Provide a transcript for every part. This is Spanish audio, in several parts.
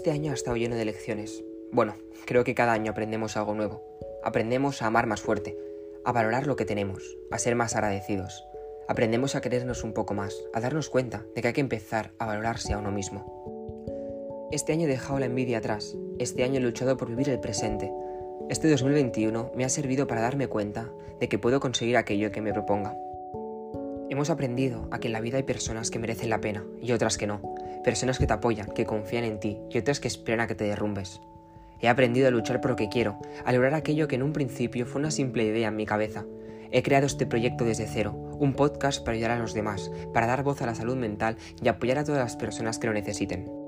Este año ha estado lleno de lecciones. Bueno, creo que cada año aprendemos algo nuevo. Aprendemos a amar más fuerte, a valorar lo que tenemos, a ser más agradecidos. Aprendemos a querernos un poco más, a darnos cuenta de que hay que empezar a valorarse a uno mismo. Este año he dejado la envidia atrás, este año he luchado por vivir el presente. Este 2021 me ha servido para darme cuenta de que puedo conseguir aquello que me proponga. Hemos aprendido a que en la vida hay personas que merecen la pena y otras que no, personas que te apoyan, que confían en ti y otras que esperan a que te derrumbes. He aprendido a luchar por lo que quiero, a lograr aquello que en un principio fue una simple idea en mi cabeza. He creado este proyecto desde cero, un podcast para ayudar a los demás, para dar voz a la salud mental y apoyar a todas las personas que lo necesiten.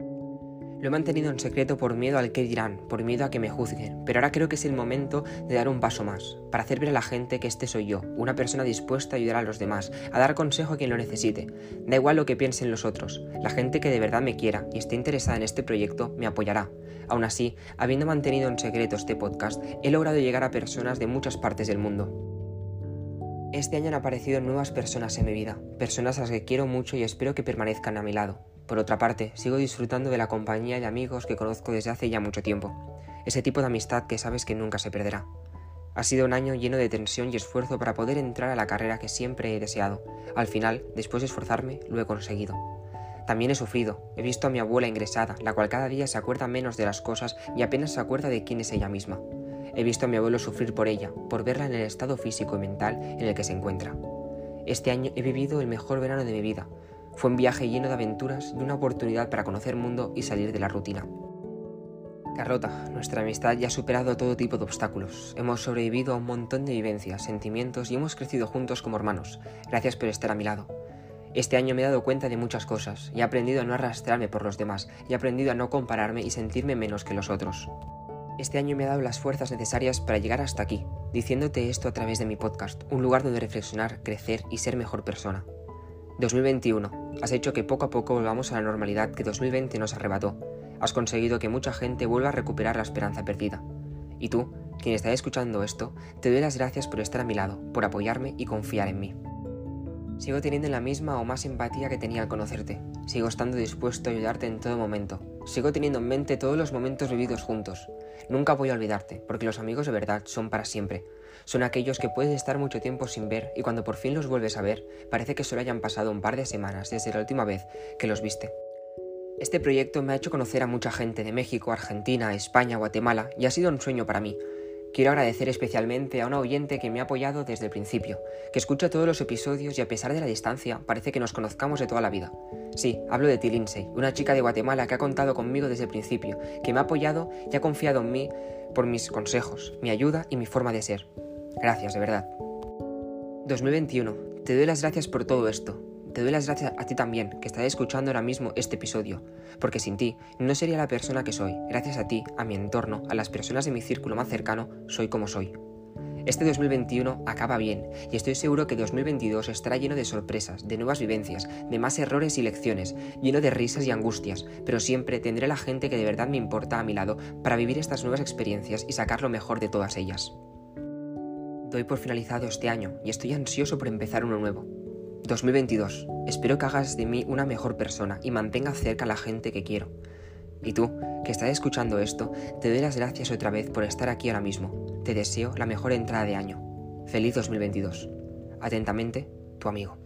Lo he mantenido en secreto por miedo al que dirán, por miedo a que me juzguen, pero ahora creo que es el momento de dar un paso más, para hacer ver a la gente que este soy yo, una persona dispuesta a ayudar a los demás, a dar consejo a quien lo necesite. Da igual lo que piensen los otros, la gente que de verdad me quiera y esté interesada en este proyecto me apoyará. Aún así, habiendo mantenido en secreto este podcast, he logrado llegar a personas de muchas partes del mundo. Este año han aparecido nuevas personas en mi vida, personas a las que quiero mucho y espero que permanezcan a mi lado. Por otra parte, sigo disfrutando de la compañía de amigos que conozco desde hace ya mucho tiempo, ese tipo de amistad que sabes que nunca se perderá. Ha sido un año lleno de tensión y esfuerzo para poder entrar a la carrera que siempre he deseado. Al final, después de esforzarme, lo he conseguido. También he sufrido. He visto a mi abuela ingresada, la cual cada día se acuerda menos de las cosas y apenas se acuerda de quién es ella misma. He visto a mi abuelo sufrir por ella, por verla en el estado físico y mental en el que se encuentra. Este año he vivido el mejor verano de mi vida, fue un viaje lleno de aventuras y una oportunidad para conocer el mundo y salir de la rutina. Carlota, nuestra amistad ya ha superado todo tipo de obstáculos. Hemos sobrevivido a un montón de vivencias, sentimientos y hemos crecido juntos como hermanos. Gracias por estar a mi lado. Este año me he dado cuenta de muchas cosas y he aprendido a no arrastrarme por los demás y he aprendido a no compararme y sentirme menos que los otros. Este año me ha dado las fuerzas necesarias para llegar hasta aquí, diciéndote esto a través de mi podcast, un lugar donde reflexionar, crecer y ser mejor persona. 2021. Has hecho que poco a poco volvamos a la normalidad que 2020 nos arrebató. Has conseguido que mucha gente vuelva a recuperar la esperanza perdida. Y tú, quien está escuchando esto, te doy las gracias por estar a mi lado, por apoyarme y confiar en mí. Sigo teniendo la misma o más empatía que tenía al conocerte. Sigo estando dispuesto a ayudarte en todo momento. Sigo teniendo en mente todos los momentos vividos juntos. Nunca voy a olvidarte, porque los amigos de verdad son para siempre. Son aquellos que puedes estar mucho tiempo sin ver y cuando por fin los vuelves a ver, parece que solo hayan pasado un par de semanas desde la última vez que los viste. Este proyecto me ha hecho conocer a mucha gente de México, Argentina, España, Guatemala y ha sido un sueño para mí. Quiero agradecer especialmente a un oyente que me ha apoyado desde el principio, que escucha todos los episodios y a pesar de la distancia parece que nos conozcamos de toda la vida. Sí, hablo de ti Lindsay, una chica de Guatemala que ha contado conmigo desde el principio, que me ha apoyado y ha confiado en mí por mis consejos, mi ayuda y mi forma de ser. Gracias, de verdad. 2021. Te doy las gracias por todo esto. Te doy las gracias a ti también, que estás escuchando ahora mismo este episodio, porque sin ti no sería la persona que soy. Gracias a ti, a mi entorno, a las personas de mi círculo más cercano, soy como soy. Este 2021 acaba bien y estoy seguro que 2022 estará lleno de sorpresas, de nuevas vivencias, de más errores y lecciones, lleno de risas y angustias, pero siempre tendré la gente que de verdad me importa a mi lado para vivir estas nuevas experiencias y sacar lo mejor de todas ellas. Doy por finalizado este año y estoy ansioso por empezar uno nuevo. 2022. Espero que hagas de mí una mejor persona y mantenga cerca a la gente que quiero. Y tú, que estás escuchando esto, te doy las gracias otra vez por estar aquí ahora mismo. Te deseo la mejor entrada de año. Feliz 2022. Atentamente, tu amigo.